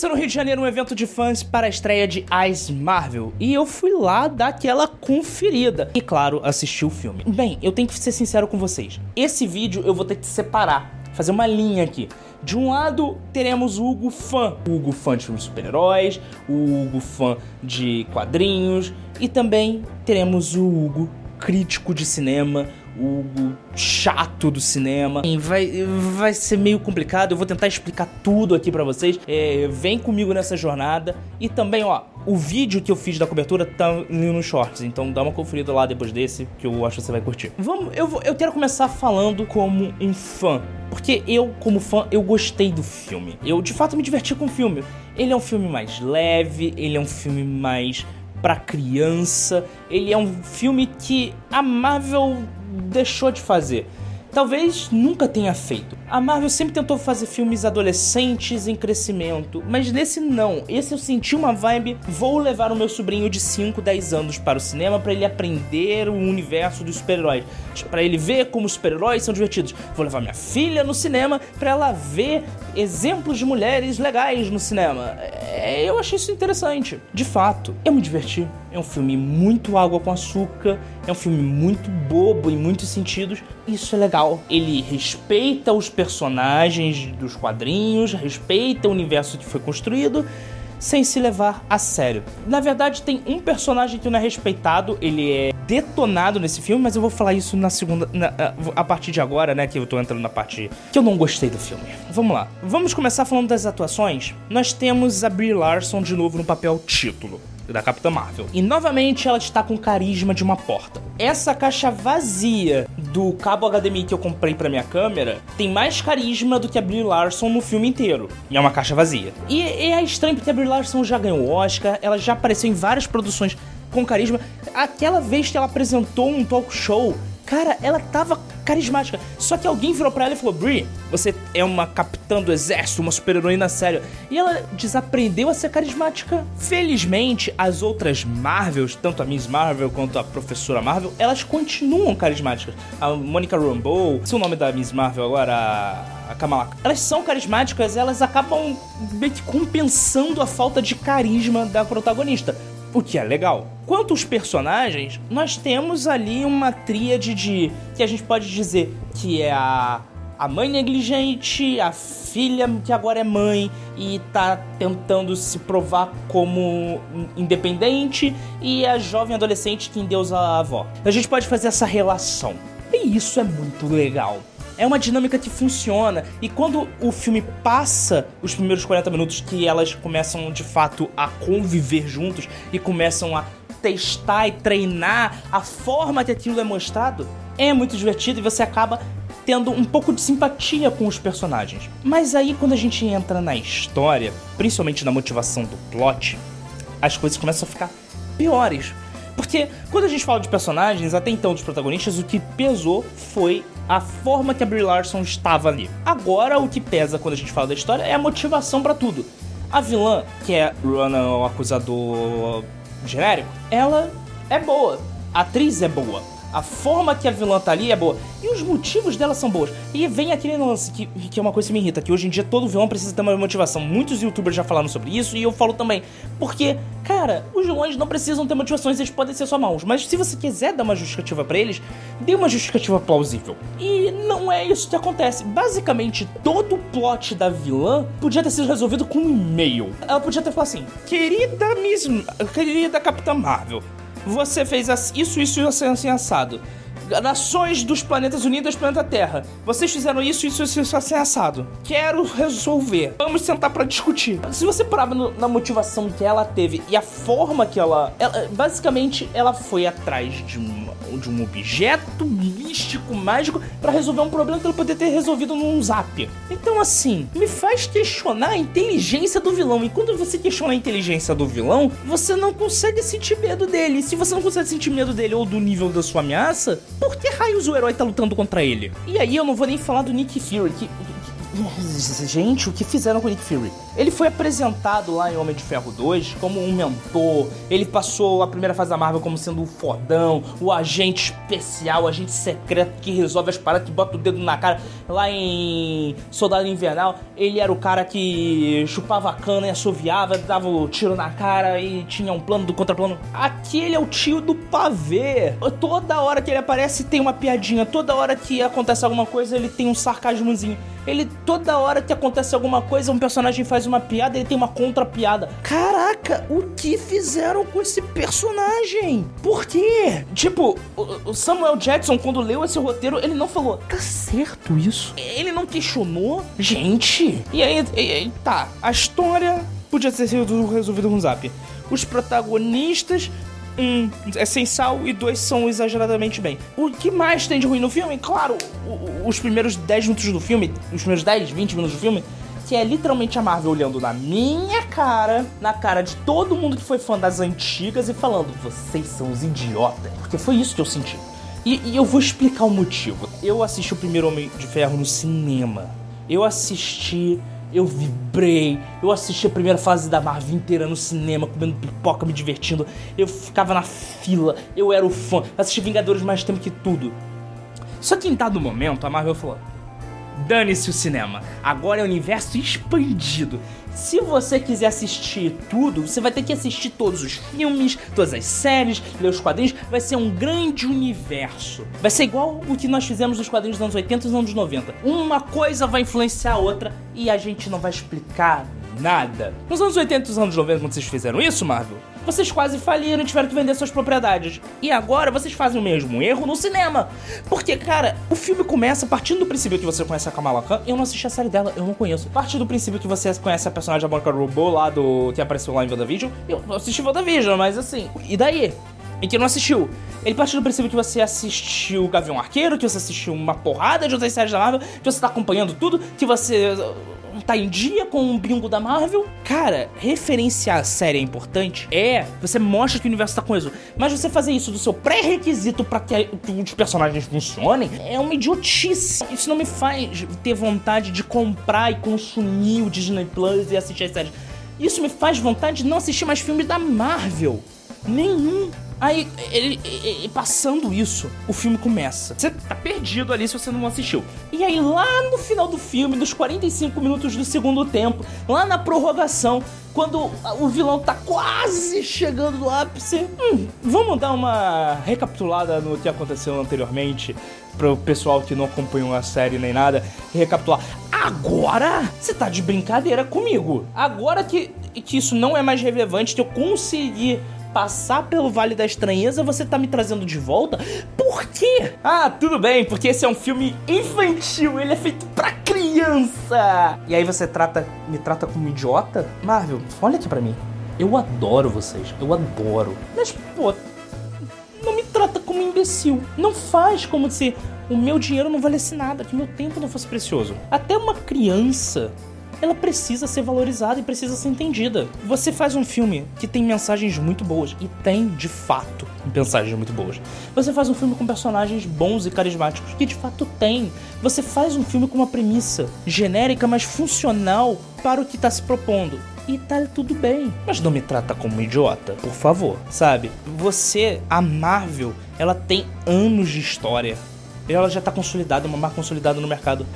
aconteceu no Rio de Janeiro um evento de fãs para a estreia de Ice Marvel. E eu fui lá dar aquela conferida. E claro, assistir o filme. Bem, eu tenho que ser sincero com vocês. Esse vídeo eu vou ter que separar. Fazer uma linha aqui. De um lado, teremos o Hugo fã. O Hugo fã de filmes super-heróis, o Hugo fã de quadrinhos. E também teremos o Hugo crítico de cinema, o chato do cinema. Vai, vai ser meio complicado, eu vou tentar explicar tudo aqui para vocês. É, vem comigo nessa jornada. E também, ó, o vídeo que eu fiz da cobertura tá no shorts, então dá uma conferida lá depois desse, que eu acho que você vai curtir. Vamos, eu, vou, eu quero começar falando como um fã. Porque eu, como fã, eu gostei do filme. Eu, de fato, me diverti com o filme. Ele é um filme mais leve, ele é um filme mais para criança. Ele é um filme que a Marvel deixou de fazer talvez nunca tenha feito. A Marvel sempre tentou fazer filmes adolescentes em crescimento, mas nesse não. Esse eu senti uma vibe, vou levar o meu sobrinho de 5, 10 anos para o cinema para ele aprender o universo dos super-heróis, para ele ver como os super-heróis são divertidos. Vou levar minha filha no cinema para ela ver exemplos de mulheres legais no cinema. É, eu achei isso interessante. De fato, eu me diverti. É um filme muito água com açúcar, é um filme muito bobo em muitos sentidos. Isso é legal. Ele respeita os personagens dos quadrinhos, respeita o universo que foi construído, sem se levar a sério. Na verdade, tem um personagem que não é respeitado, ele é detonado nesse filme, mas eu vou falar isso na segunda. Na, a partir de agora, né? Que eu tô entrando na parte que eu não gostei do filme. Vamos lá. Vamos começar falando das atuações. Nós temos a Brie Larson de novo no papel título da Capitã Marvel. E novamente ela está com carisma de uma porta. Essa caixa vazia do cabo HDMI que eu comprei para minha câmera tem mais carisma do que a Brie Larson no filme inteiro. E é uma caixa vazia. E, e é estranho porque a Brie Larson já ganhou Oscar, ela já apareceu em várias produções com carisma. Aquela vez que ela apresentou um talk show Cara, ela tava carismática. Só que alguém virou pra ela e falou: Brie, você é uma capitã do exército, uma super-heroína séria. E ela desaprendeu a ser carismática. Felizmente, as outras Marvels, tanto a Miss Marvel quanto a Professora Marvel, elas continuam carismáticas. A Monica Rambeau, se o nome da Miss Marvel agora, a Kamala. Elas são carismáticas, elas acabam meio que compensando a falta de carisma da protagonista o que é legal. Quanto aos personagens, nós temos ali uma tríade de que a gente pode dizer que é a a mãe negligente, a filha que agora é mãe e tá tentando se provar como independente e a jovem adolescente que endeusa a avó. A gente pode fazer essa relação. E isso é muito legal é uma dinâmica que funciona. E quando o filme passa os primeiros 40 minutos que elas começam de fato a conviver juntos e começam a testar e treinar a forma que aquilo é mostrado, é muito divertido e você acaba tendo um pouco de simpatia com os personagens. Mas aí quando a gente entra na história, principalmente na motivação do plot, as coisas começam a ficar piores. Porque quando a gente fala de personagens, até então dos protagonistas, o que pesou foi a forma que a Brie Larson estava ali. Agora, o que pesa quando a gente fala da história é a motivação para tudo. A vilã, que é Rana, o acusador genérico, ela é boa. A atriz é boa. A forma que a vilã tá ali é boa. E os motivos dela são boas. E vem aquele lance que, que é uma coisa que me irrita, que hoje em dia todo vilão precisa ter uma motivação. Muitos youtubers já falaram sobre isso e eu falo também. Porque, cara, os vilões não precisam ter motivações, eles podem ser só maus. Mas se você quiser dar uma justificativa para eles, dê uma justificativa plausível. E não é isso que acontece. Basicamente, todo o plot da vilã podia ter sido resolvido com um e-mail. Ela podia ter falado assim: Querida Miss. Querida Capitã Marvel, você fez isso, isso e assim, assim assado nações dos planetas unidos planeta Terra. Vocês fizeram isso, isso, isso, isso assim assado. Quero resolver. Vamos sentar para discutir. Se você parar na motivação que ela teve e a forma que ela, ela basicamente ela foi atrás de um, de um objeto místico mágico para resolver um problema que ela poderia ter resolvido num zap. Então assim, me faz questionar a inteligência do vilão. E quando você questiona a inteligência do vilão, você não consegue sentir medo dele. E se você não consegue sentir medo dele ou do nível da sua ameaça, por que raios o herói tá lutando contra ele? E aí eu não vou nem falar do Nick Fury, que, Gente, o que fizeram com o Nick Fury? Ele foi apresentado lá em Homem de Ferro 2 como um mentor. Ele passou a primeira fase da Marvel como sendo o fodão, o agente especial, o agente secreto que resolve as paradas, que bota o dedo na cara. Lá em Soldado Invernal, ele era o cara que chupava a cana e assoviava, dava o tiro na cara e tinha um plano do contraplano. Aqui ele é o tio do pavê. Toda hora que ele aparece tem uma piadinha. Toda hora que acontece alguma coisa, ele tem um sarcasmozinho. Ele, toda hora que acontece alguma coisa, um personagem faz uma piada, ele tem uma contra-piada. Caraca, o que fizeram com esse personagem? Por quê? Tipo, o Samuel Jackson, quando leu esse roteiro, ele não falou, tá certo isso? Ele não questionou? Gente, e aí, e aí tá, a história podia ter sido resolvida com o Zap. Os protagonistas um é sem sal e dois são exageradamente bem. O que mais tem de ruim no filme? Claro, os primeiros 10 minutos do filme, os primeiros 10, 20 minutos do filme, que é literalmente a Marvel olhando na minha cara, na cara de todo mundo que foi fã das antigas e falando: vocês são os idiotas. Porque foi isso que eu senti. E, e eu vou explicar o motivo. Eu assisti o primeiro Homem de Ferro no cinema. Eu assisti eu vibrei, eu assisti a primeira fase da Marvel inteira no cinema, comendo pipoca, me divertindo. Eu ficava na fila, eu era o fã, assisti Vingadores mais tempo que tudo. Só que em dado momento a Marvel falou: dane-se o cinema, agora é universo expandido. Se você quiser assistir tudo, você vai ter que assistir todos os filmes, todas as séries, ler os quadrinhos. Vai ser um grande universo. Vai ser igual o que nós fizemos nos quadrinhos dos anos 80 e dos anos 90. Uma coisa vai influenciar a outra e a gente não vai explicar nada. Nos anos 80 e nos anos 90, quando vocês fizeram isso, Marvel, vocês quase faliram e tiveram que vender suas propriedades. E agora vocês fazem o mesmo erro no cinema. Porque, cara, o filme começa partindo do princípio que você conhece a Kamala Khan. Eu não assisti a série dela, eu não conheço. Parte do princípio que você conhece a personagem da Monica Robô lá do. que apareceu lá em WandaVision. Eu não assisti WandaVision, mas assim. E daí? E que não assistiu. Ele parte do princípio que você assistiu Gavião Arqueiro, que você assistiu uma porrada de outras séries da Marvel, que você tá acompanhando tudo, que você tá em dia com o bingo da Marvel. Cara, referenciar a série é importante? É, você mostra que o universo tá coeso. Mas você fazer isso do seu pré-requisito para que os personagens funcionem é uma idiotice. Isso não me faz ter vontade de comprar e consumir o Disney Plus e assistir as séries. Isso me faz vontade de não assistir mais filmes da Marvel. Nenhum. Aí, ele, ele, passando isso, o filme começa. Você tá perdido ali se você não assistiu. E aí, lá no final do filme, nos 45 minutos do segundo tempo, lá na prorrogação, quando o vilão tá quase chegando no ápice, hum, vamos dar uma recapitulada no que aconteceu anteriormente pro pessoal que não acompanhou a série nem nada, recapitular. Agora você tá de brincadeira comigo. Agora que, que isso não é mais relevante, que eu consegui passar pelo Vale da Estranheza, você tá me trazendo de volta? Por quê? Ah, tudo bem, porque esse é um filme infantil, ele é feito pra criança. E aí você trata, me trata como idiota? Marvel, olha aqui pra mim. Eu adoro vocês, eu adoro. Mas, pô, não me trata como imbecil. Não faz como se o meu dinheiro não valesse nada, que meu tempo não fosse precioso. Até uma criança ela precisa ser valorizada e precisa ser entendida. Você faz um filme que tem mensagens muito boas, e tem de fato mensagens muito boas. Você faz um filme com personagens bons e carismáticos, que de fato tem. Você faz um filme com uma premissa genérica, mas funcional para o que está se propondo e tá tudo bem. Mas não me trata como idiota, por favor, sabe? Você, a Marvel, ela tem anos de história. Ela já tá consolidada, uma marca consolidada no mercado.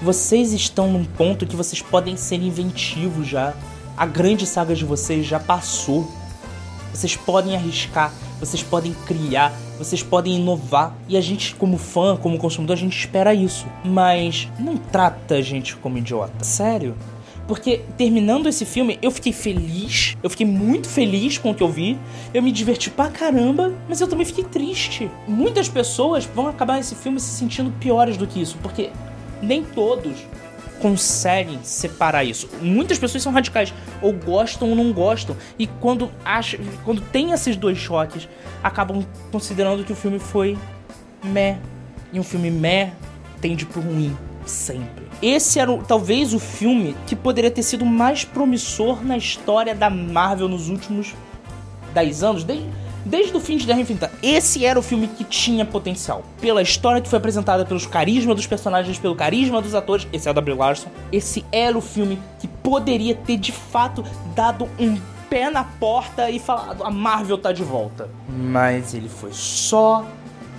Vocês estão num ponto que vocês podem ser inventivos já. A grande saga de vocês já passou. Vocês podem arriscar, vocês podem criar, vocês podem inovar. E a gente, como fã, como consumidor, a gente espera isso. Mas não trata a gente como idiota. Sério. Porque terminando esse filme, eu fiquei feliz. Eu fiquei muito feliz com o que eu vi. Eu me diverti pra caramba, mas eu também fiquei triste. Muitas pessoas vão acabar nesse filme se sentindo piores do que isso, porque nem todos conseguem separar isso. Muitas pessoas são radicais, ou gostam ou não gostam, e quando acham, quando tem esses dois choques, acabam considerando que o filme foi meh. E um filme meh tende pro ruim, sempre. Esse era talvez o filme que poderia ter sido mais promissor na história da Marvel nos últimos 10 anos, desde Desde o fim de Guerra Infinita, esse era o filme que tinha potencial. Pela história que foi apresentada, pelos carisma dos personagens, pelo carisma dos atores, esse é o W. Larson. Esse era o filme que poderia ter de fato dado um pé na porta e falado: a Marvel tá de volta. Mas ele foi só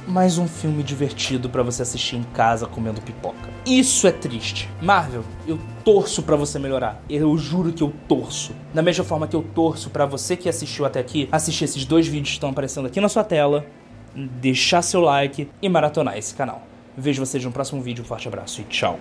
mais um filme divertido para você assistir em casa comendo pipoca. Isso é triste. Marvel, eu torço para você melhorar. Eu juro que eu torço. Da mesma forma que eu torço para você que assistiu até aqui, assistir esses dois vídeos que estão aparecendo aqui na sua tela, deixar seu like e maratonar esse canal. Vejo vocês no próximo vídeo. Um forte abraço e tchau.